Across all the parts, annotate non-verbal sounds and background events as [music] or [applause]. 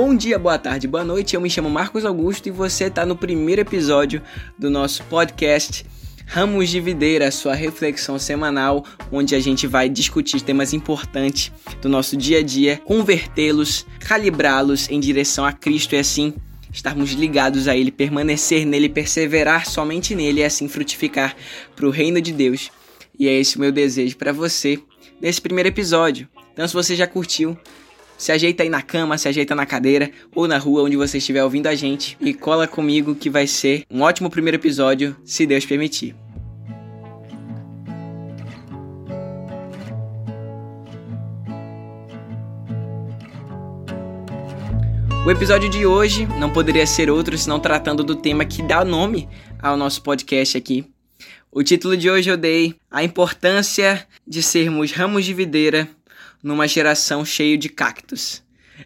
Bom dia, boa tarde, boa noite. Eu me chamo Marcos Augusto e você está no primeiro episódio do nosso podcast Ramos de Videira, sua reflexão semanal, onde a gente vai discutir temas importantes do nosso dia a dia, convertê-los, calibrá-los em direção a Cristo e assim estarmos ligados a Ele, permanecer nele, perseverar somente nele e assim frutificar para o reino de Deus. E é esse o meu desejo para você nesse primeiro episódio. Então, se você já curtiu, se ajeita aí na cama, se ajeita na cadeira ou na rua onde você estiver ouvindo a gente e cola comigo que vai ser um ótimo primeiro episódio, se Deus permitir. O episódio de hoje não poderia ser outro senão tratando do tema que dá nome ao nosso podcast aqui. O título de hoje eu dei A Importância de Sermos Ramos de Videira numa geração cheia de cactos.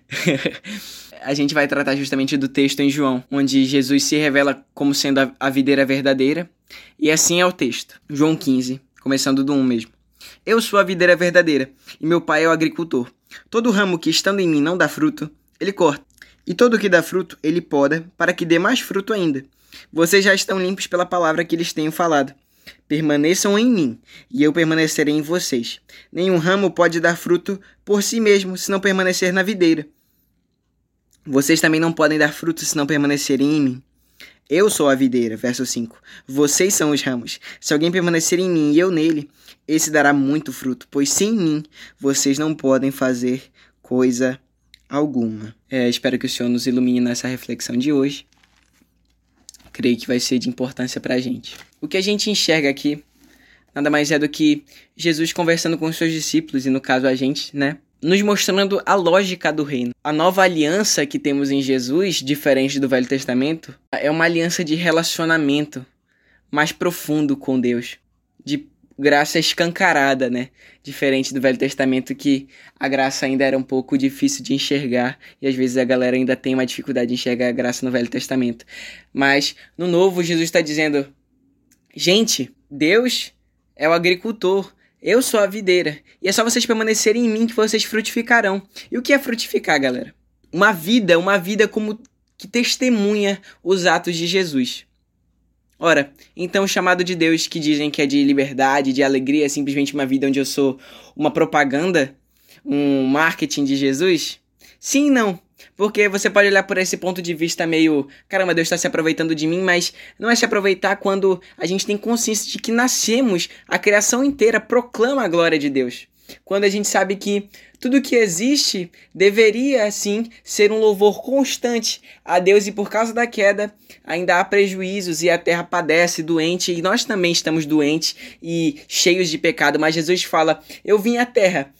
[laughs] a gente vai tratar justamente do texto em João, onde Jesus se revela como sendo a, videira verdadeira. E assim é o texto. João 15, começando do 1 mesmo. Eu sou a videira verdadeira, e meu pai é o agricultor. Todo ramo que estando em mim não dá fruto, ele corta. E todo que dá fruto, ele poda, para que dê mais fruto ainda. Vocês já estão limpos pela palavra que lhes tenho falado. Permaneçam em mim, e eu permanecerei em vocês. Nenhum ramo pode dar fruto por si mesmo, se não permanecer na videira. Vocês também não podem dar fruto se não permanecerem em mim. Eu sou a videira, verso 5. Vocês são os ramos. Se alguém permanecer em mim e eu nele, esse dará muito fruto, pois sem mim vocês não podem fazer coisa alguma. É, espero que o Senhor nos ilumine nessa reflexão de hoje creio que vai ser de importância para a gente. O que a gente enxerga aqui nada mais é do que Jesus conversando com os seus discípulos, e no caso a gente, né? Nos mostrando a lógica do reino. A nova aliança que temos em Jesus, diferente do Velho Testamento, é uma aliança de relacionamento mais profundo com Deus, de graça escancarada, né? Diferente do Velho Testamento, que a graça ainda era um pouco difícil de enxergar, e às vezes a galera ainda tem uma dificuldade de enxergar a graça no Velho Testamento. Mas no Novo, Jesus está dizendo: gente, Deus é o agricultor. Eu sou a videira. E é só vocês permanecerem em mim que vocês frutificarão. E o que é frutificar, galera? Uma vida, uma vida como que testemunha os atos de Jesus. Ora, então o chamado de Deus que dizem que é de liberdade, de alegria, é simplesmente uma vida onde eu sou uma propaganda, um marketing de Jesus? Sim não. Porque você pode olhar por esse ponto de vista meio, caramba, Deus está se aproveitando de mim, mas não é se aproveitar quando a gente tem consciência de que nascemos, a criação inteira proclama a glória de Deus. Quando a gente sabe que tudo que existe deveria, assim, ser um louvor constante a Deus e por causa da queda ainda há prejuízos e a terra padece doente e nós também estamos doentes e cheios de pecado. Mas Jesus fala: Eu vim à terra.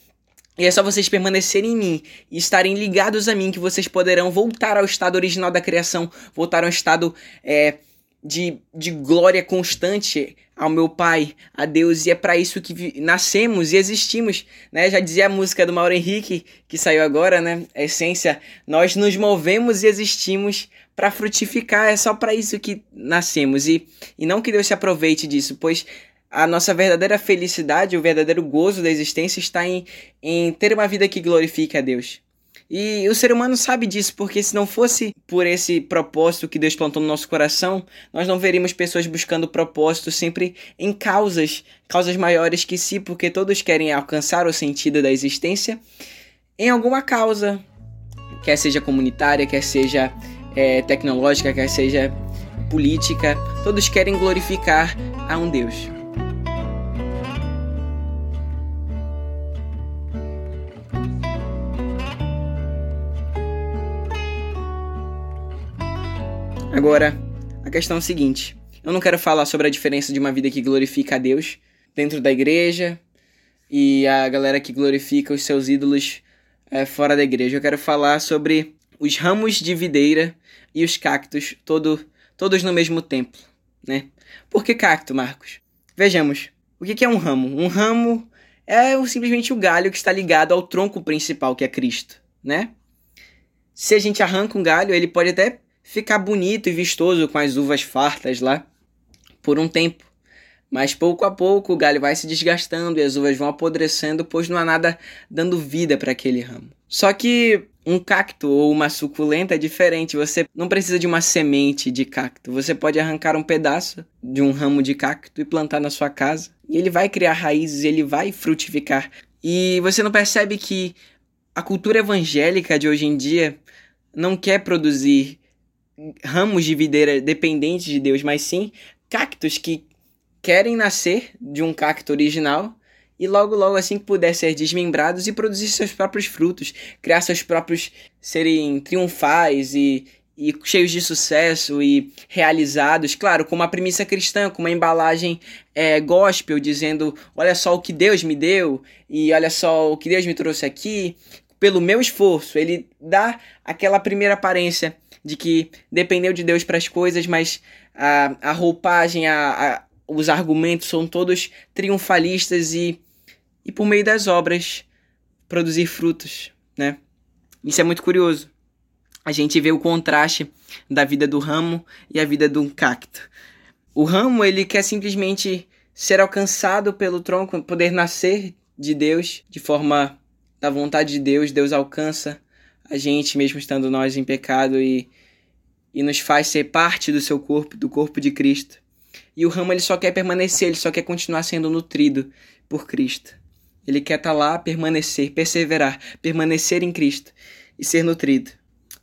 E é só vocês permanecerem em mim e estarem ligados a mim que vocês poderão voltar ao estado original da criação, voltar ao estado é, de, de glória constante ao meu Pai, a Deus, e é para isso que nascemos e existimos, né? Já dizia a música do Mauro Henrique, que saiu agora, né? A essência, nós nos movemos e existimos para frutificar, é só para isso que nascemos, e, e não que Deus se aproveite disso, pois a nossa verdadeira felicidade, o verdadeiro gozo da existência está em, em ter uma vida que glorifique a Deus. E o ser humano sabe disso, porque se não fosse por esse propósito que Deus plantou no nosso coração, nós não veríamos pessoas buscando propósito sempre em causas, causas maiores que si, porque todos querem alcançar o sentido da existência em alguma causa, quer seja comunitária, quer seja é, tecnológica, quer seja política, todos querem glorificar a um Deus. Agora, a questão é a seguinte: eu não quero falar sobre a diferença de uma vida que glorifica a Deus dentro da igreja e a galera que glorifica os seus ídolos é, fora da igreja. Eu quero falar sobre os ramos de videira e os cactos, todo, todos no mesmo templo, né? Por que cacto, Marcos? Vejamos, o que é um ramo? Um ramo é simplesmente o galho que está ligado ao tronco principal, que é Cristo, né? Se a gente arranca um galho, ele pode até ficar bonito e vistoso com as uvas fartas lá por um tempo. Mas pouco a pouco o galho vai se desgastando e as uvas vão apodrecendo, pois não há nada dando vida para aquele ramo. Só que um cacto ou uma suculenta é diferente. Você não precisa de uma semente de cacto. Você pode arrancar um pedaço de um ramo de cacto e plantar na sua casa. E ele vai criar raízes, ele vai frutificar. E você não percebe que a cultura evangélica de hoje em dia não quer produzir ramos de videira dependentes de Deus, mas sim cactos que querem nascer de um cacto original e logo logo assim que puder ser desmembrados e produzir seus próprios frutos, criar seus próprios serem triunfais e, e cheios de sucesso e realizados, claro, com uma premissa cristã, com uma embalagem é, gospel, dizendo: olha só o que Deus me deu e olha só o que Deus me trouxe aqui, pelo meu esforço. Ele dá aquela primeira aparência de que dependeu de Deus para as coisas, mas a, a roupagem, a, a, os argumentos são todos triunfalistas e, e por meio das obras produzir frutos, né? Isso é muito curioso. A gente vê o contraste da vida do ramo e a vida do cacto. O ramo, ele quer simplesmente ser alcançado pelo tronco, poder nascer de Deus de forma da vontade de Deus, Deus alcança a gente mesmo estando nós em pecado e, e nos faz ser parte do seu corpo, do corpo de Cristo. E o ramo ele só quer permanecer, ele só quer continuar sendo nutrido por Cristo. Ele quer estar tá lá, permanecer, perseverar, permanecer em Cristo e ser nutrido.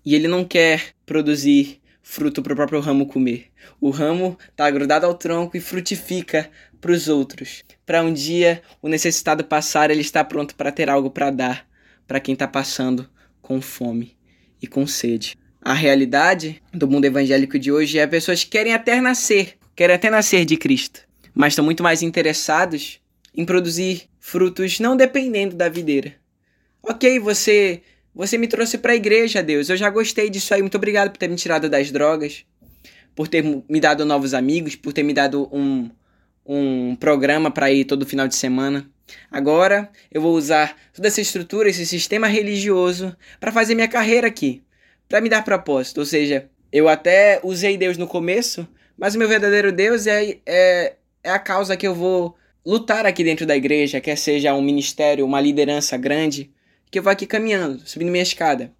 E ele não quer produzir fruto para o próprio ramo comer. O ramo está grudado ao tronco e frutifica para os outros. Para um dia o necessitado passar, ele está pronto para ter algo para dar para quem está passando com fome e com sede. A realidade do mundo evangélico de hoje é pessoas que querem até nascer, querem até nascer de Cristo, mas estão muito mais interessados em produzir frutos não dependendo da videira. Ok, você você me trouxe para a igreja, Deus. Eu já gostei disso aí. Muito obrigado por ter me tirado das drogas, por ter me dado novos amigos, por ter me dado um, um programa para ir todo final de semana. Agora eu vou usar toda essa estrutura, esse sistema religioso para fazer minha carreira aqui, para me dar propósito. Ou seja, eu até usei Deus no começo, mas o meu verdadeiro Deus é, é, é a causa que eu vou lutar aqui dentro da igreja, quer seja um ministério, uma liderança grande, que eu vou aqui caminhando, subindo minha escada.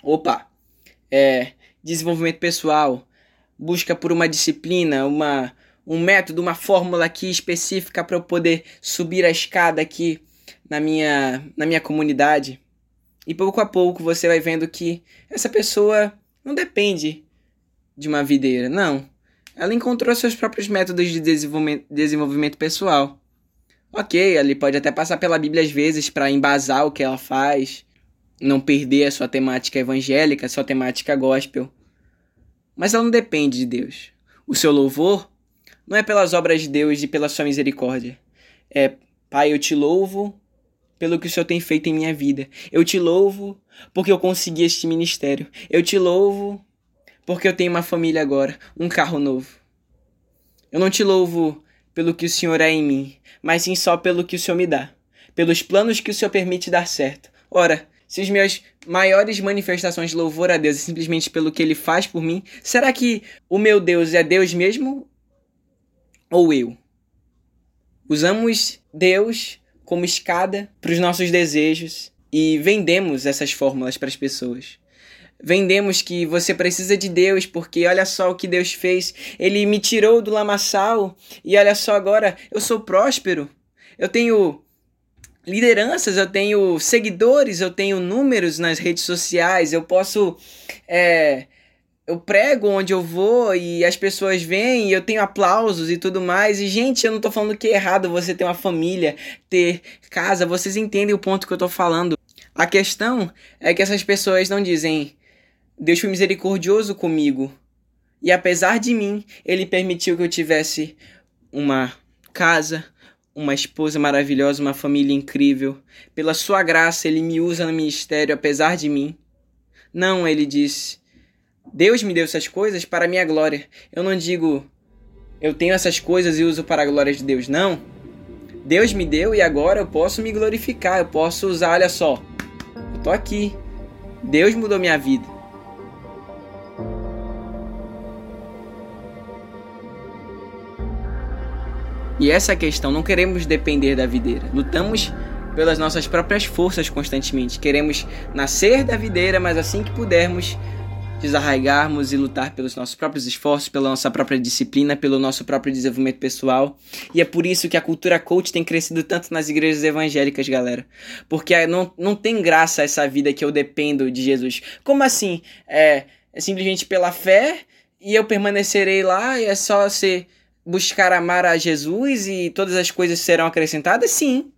Opa, é desenvolvimento pessoal, busca por uma disciplina, uma um método, uma fórmula aqui específica para eu poder subir a escada aqui na minha, na minha comunidade. E pouco a pouco você vai vendo que essa pessoa não depende de uma videira, não. Ela encontrou seus próprios métodos de desenvolvimento, desenvolvimento pessoal. Ok, ele pode até passar pela Bíblia às vezes para embasar o que ela faz, não perder a sua temática evangélica, a sua temática gospel. Mas ela não depende de Deus. O seu louvor não é pelas obras de Deus e pela sua misericórdia. É, Pai, eu te louvo pelo que o Senhor tem feito em minha vida. Eu te louvo porque eu consegui este ministério. Eu te louvo porque eu tenho uma família agora, um carro novo. Eu não te louvo pelo que o Senhor é em mim, mas sim só pelo que o Senhor me dá, pelos planos que o Senhor permite dar certo. Ora, se as minhas maiores manifestações de louvor a Deus é simplesmente pelo que Ele faz por mim, será que o meu Deus é Deus mesmo ou eu. Usamos Deus como escada para os nossos desejos e vendemos essas fórmulas para as pessoas. Vendemos que você precisa de Deus porque olha só o que Deus fez. Ele me tirou do lamaçal e olha só agora eu sou próspero. Eu tenho lideranças, eu tenho seguidores, eu tenho números nas redes sociais, eu posso é, eu prego onde eu vou e as pessoas vêm e eu tenho aplausos e tudo mais. E, gente, eu não tô falando que é errado você ter uma família, ter casa, vocês entendem o ponto que eu tô falando. A questão é que essas pessoas não dizem, Deus foi misericordioso comigo. E apesar de mim, ele permitiu que eu tivesse uma casa, uma esposa maravilhosa, uma família incrível. Pela sua graça, ele me usa no ministério apesar de mim. Não, ele disse, Deus me deu essas coisas para a minha glória. Eu não digo eu tenho essas coisas e uso para a glória de Deus, não. Deus me deu e agora eu posso me glorificar, eu posso usar, olha só. Eu tô aqui. Deus mudou minha vida. E essa questão, não queremos depender da videira. Lutamos pelas nossas próprias forças constantemente. Queremos nascer da videira, mas assim que pudermos, desarraigarmos e lutar pelos nossos próprios esforços, pela nossa própria disciplina, pelo nosso próprio desenvolvimento pessoal. E é por isso que a cultura coach tem crescido tanto nas igrejas evangélicas, galera. Porque não, não tem graça essa vida que eu dependo de Jesus. Como assim? É, é simplesmente pela fé e eu permanecerei lá e é só ser buscar amar a Jesus e todas as coisas serão acrescentadas? Sim.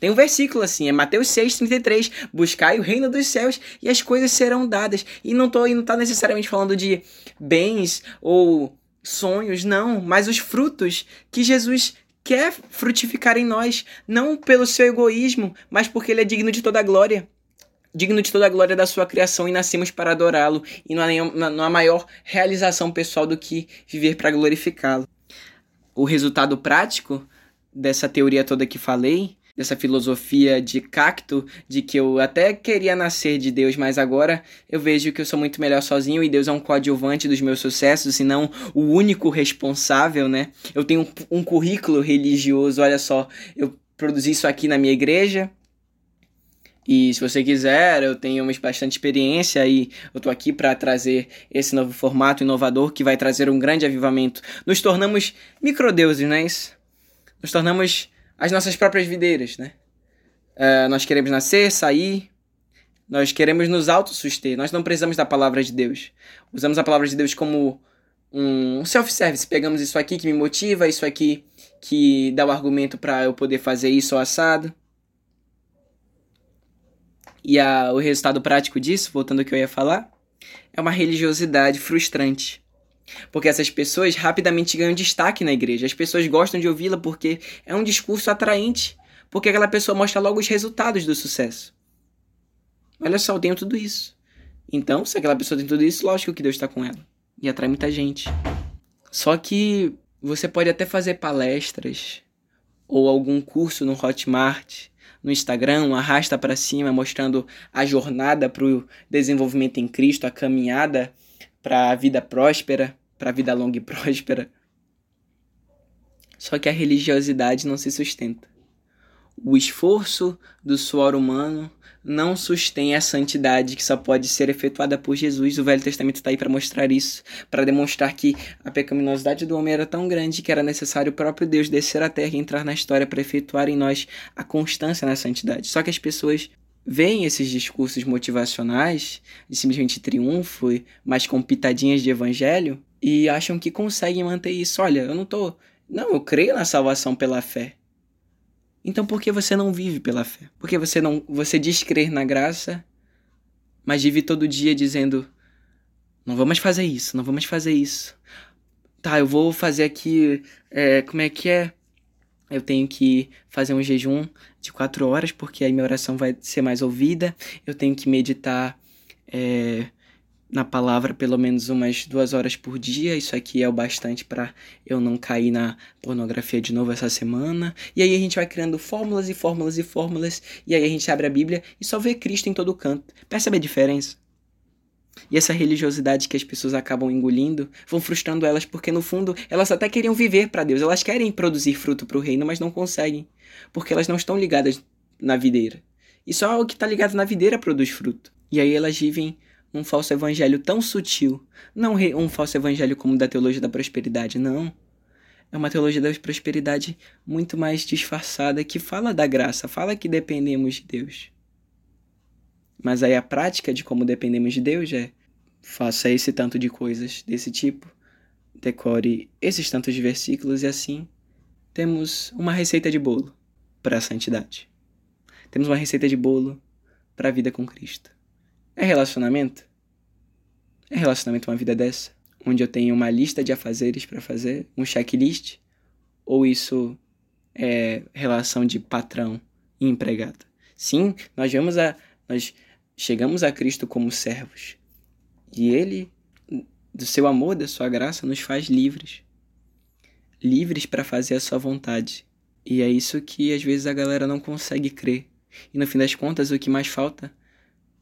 Tem um versículo assim, é Mateus 6,33. Buscai o reino dos céus e as coisas serão dadas. E não tô, não tá necessariamente falando de bens ou sonhos, não, mas os frutos que Jesus quer frutificar em nós, não pelo seu egoísmo, mas porque ele é digno de toda a glória. Digno de toda a glória da sua criação e nascemos para adorá-lo. E não há, nenhuma, não há maior realização pessoal do que viver para glorificá-lo. O resultado prático dessa teoria toda que falei dessa filosofia de cacto, de que eu até queria nascer de Deus, mas agora eu vejo que eu sou muito melhor sozinho e Deus é um coadjuvante dos meus sucessos e não o único responsável, né? Eu tenho um, currículo religioso, olha só, eu produzi isso aqui na minha igreja, e se você quiser, eu tenho bastante experiência e eu tô aqui para trazer esse novo formato inovador que vai trazer um grande avivamento. Nos tornamos microdeuses, não é isso? Nos tornamos as nossas próprias videiras, né? Uh, nós queremos nascer, sair, nós queremos nos autossuster, nós não precisamos da palavra de Deus. Usamos a palavra de Deus como um self-service. Pegamos isso aqui que me motiva, isso aqui que dá o argumento para eu poder fazer isso ou assado. E a, o resultado prático disso, voltando ao que eu ia falar, é uma religiosidade frustrante. Porque essas pessoas rapidamente ganham destaque na igreja. As pessoas gostam de ouvi-la porque é um discurso atraente. Porque aquela pessoa mostra logo os resultados do sucesso. Olha só, eu tenho tudo isso. Então, se aquela pessoa tem tudo isso, lógico que Deus está com ela. E atrai muita gente. Só que você pode até fazer palestras ou algum curso no Hotmart, no Instagram, arrasta para cima, mostrando a jornada para o desenvolvimento em Cristo, a caminhada para a vida próspera, para a vida longa e [laughs] próspera. Só que a religiosidade não se sustenta. O esforço do suor humano não sustém a santidade que só pode ser efetuada por Jesus. O Velho Testamento está aí para mostrar isso, para demonstrar que a pecaminosidade do homem era tão grande que era necessário o próprio Deus descer à terra e entrar na história para efetuar em nós a constância na santidade. Só que as pessoas veem esses discursos motivacionais de simplesmente triunfo, mas com pitadinhas de evangelho, e acham que conseguem manter isso. Olha, eu não tô. Não, eu creio na salvação pela fé. Então por que você não vive pela fé? Por que você não. Você diz crer na graça, mas vive todo dia dizendo. Não vamos fazer isso, não vamos fazer isso. Tá, eu vou fazer aqui. É, como é que é? Eu tenho que fazer um jejum de quatro horas, porque aí minha oração vai ser mais ouvida. Eu tenho que meditar é, na palavra pelo menos umas duas horas por dia. Isso aqui é o bastante para eu não cair na pornografia de novo essa semana. E aí a gente vai criando fórmulas e fórmulas e fórmulas. E aí a gente abre a Bíblia e só vê Cristo em todo canto. Percebe a diferença? E essa religiosidade que as pessoas acabam engolindo vão frustrando elas porque no fundo elas até queriam viver para Deus, elas querem produzir fruto para o reino, mas não conseguem, porque elas não estão ligadas na videira. E só o que está ligado na videira produz fruto. E aí elas vivem um falso evangelho tão sutil, não um falso evangelho como da teologia da prosperidade, não. É uma teologia da prosperidade muito mais disfarçada que fala da graça, fala que dependemos de Deus. Mas aí a prática de como dependemos de Deus é faça esse tanto de coisas desse tipo, decore esses tantos de versículos e assim temos uma receita de bolo para a santidade. Temos uma receita de bolo para a vida com Cristo. É relacionamento? É relacionamento uma vida dessa? Onde eu tenho uma lista de afazeres para fazer, um checklist? Ou isso é relação de patrão e empregado? Sim, nós vemos a. Nós chegamos a Cristo como servos. E Ele, do seu amor, da sua graça, nos faz livres. Livres para fazer a sua vontade. E é isso que às vezes a galera não consegue crer. E no fim das contas, o que mais falta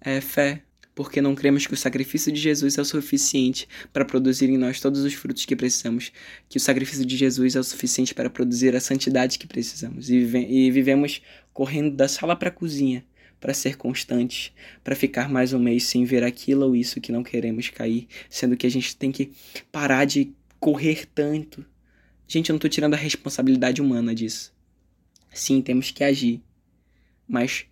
é fé. porque não cremos que o sacrifício de Jesus é o suficiente para produzir em nós todos os frutos que precisamos, que o sacrifício de Jesus é o suficiente para produzir a santidade que precisamos. E, vive e vivemos correndo da sala para a cozinha para ser constantes, para ficar mais um mês sem ver aquilo ou isso que não queremos cair, sendo que a gente tem que parar de correr tanto. Gente, eu não estou tirando a responsabilidade humana disso. Sim, temos que agir. Mas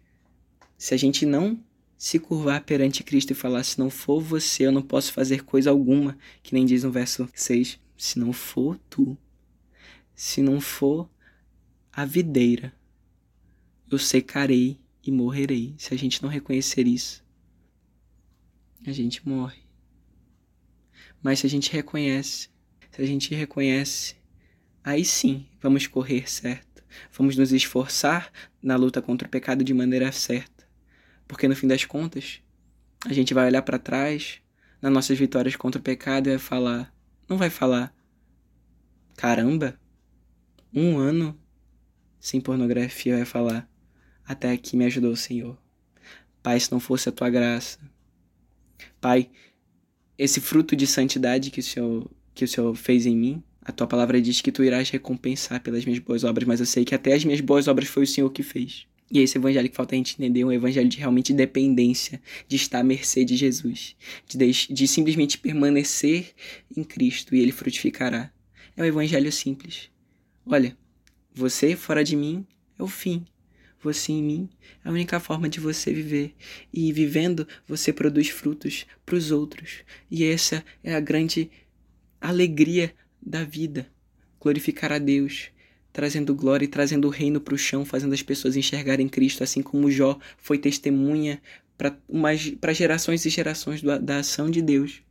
se a gente não se curvar perante Cristo e falar: se não for você, eu não posso fazer coisa alguma, que nem diz no verso 6. Se não for tu, se não for a videira, eu secarei e morrerei. Se a gente não reconhecer isso, a gente morre. Mas se a gente reconhece, se a gente reconhece, aí sim vamos correr certo. Vamos nos esforçar na luta contra o pecado de maneira certa porque no fim das contas, a gente vai olhar para trás nas nossas vitórias contra o pecado e vai falar, não vai falar, caramba, um ano sem pornografia, vai falar, até aqui me ajudou o Senhor. Pai, se não fosse a tua graça. Pai, esse fruto de santidade que o Senhor, que o Senhor fez em mim, a tua palavra diz que tu irás recompensar pelas minhas boas obras, mas eu sei que até as minhas boas obras foi o Senhor que fez. E esse evangelho que falta a gente entender é um evangelho de realmente dependência, de estar à mercê de Jesus, de, de simplesmente permanecer em Cristo e ele frutificará. É um evangelho simples. Olha, você fora de mim é o fim. Você em mim é a única forma de você viver. E vivendo, você produz frutos para os outros. E essa é a grande alegria da vida glorificar a Deus trazendo glória e trazendo o reino para o chão, fazendo as pessoas enxergarem Cristo, assim como Jó foi testemunha para gerações e gerações do, da ação de Deus,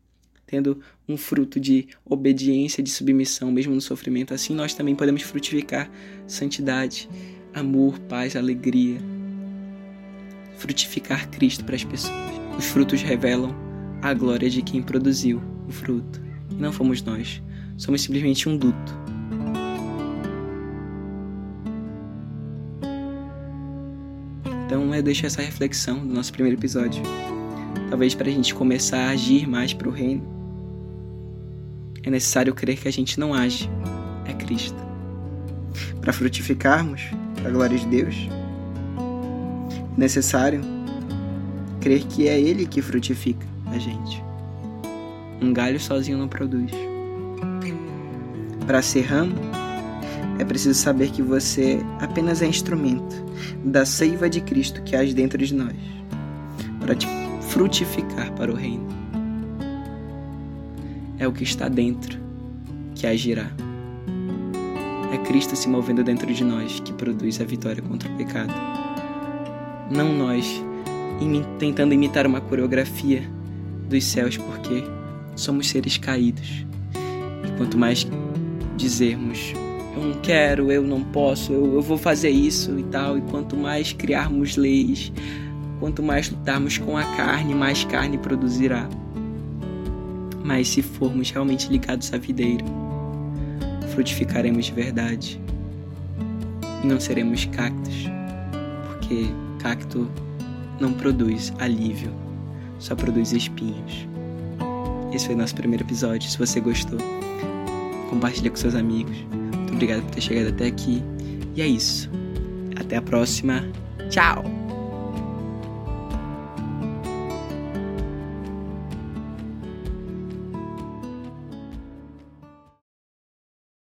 tendo um fruto de obediência, de submissão, mesmo no sofrimento. Assim nós também podemos frutificar santidade, amor, paz, alegria. Frutificar Cristo para as pessoas. Os frutos revelam a glória de quem produziu o fruto. E não fomos nós. Somos simplesmente um duto Então eu deixo essa reflexão do nosso primeiro episódio. Talvez para a gente começar a agir mais para o reino, é necessário crer que a gente não age, é Cristo. Para frutificarmos para a glória de Deus, é necessário crer que é Ele que frutifica a gente. Um galho sozinho não produz. Para ser ramo, é preciso saber que você apenas é instrumento da seiva de Cristo que age dentro de nós, para te frutificar para o reino. É o que está dentro que agirá. É Cristo se movendo dentro de nós que produz a vitória contra o pecado. Não nós tentando imitar uma coreografia dos céus, porque somos seres caídos. E quanto mais dizermos eu não quero, eu não posso, eu, eu vou fazer isso e tal. E quanto mais criarmos leis, quanto mais lutarmos com a carne, mais carne produzirá. Mas se formos realmente ligados à videira, frutificaremos de verdade. E não seremos cactos, porque cacto não produz alívio, só produz espinhos. Esse foi o nosso primeiro episódio. Se você gostou, compartilhe com seus amigos obrigado por ter chegado até aqui. E é isso. Até a próxima. Tchau!